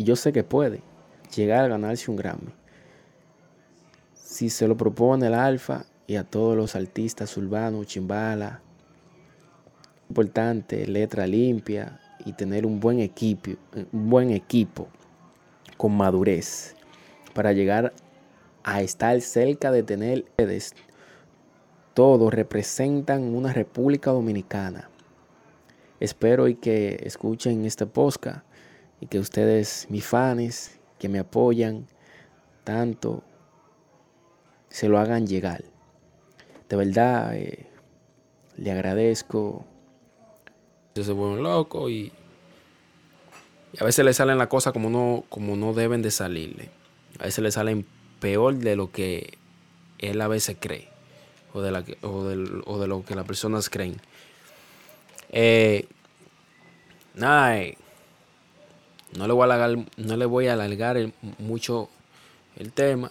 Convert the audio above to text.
y yo sé que puede llegar a ganarse un Grammy. Si se lo propone el Alfa y a todos los artistas urbanos, chimbala, importante, letra limpia y tener un buen equipo, un buen equipo con madurez para llegar a estar cerca de tener todos representan una República Dominicana. Espero y que escuchen este podcast y que ustedes, mis fans, que me apoyan tanto, se lo hagan llegar. De verdad, eh, le agradezco. Yo soy buen loco y, a veces le salen las cosas como no, como no deben de salirle. A veces le salen peor de lo que él a veces cree o de, la, o de, lo que las personas creen. Eh, eh, no le voy a alargar, no le voy a alargar mucho el tema.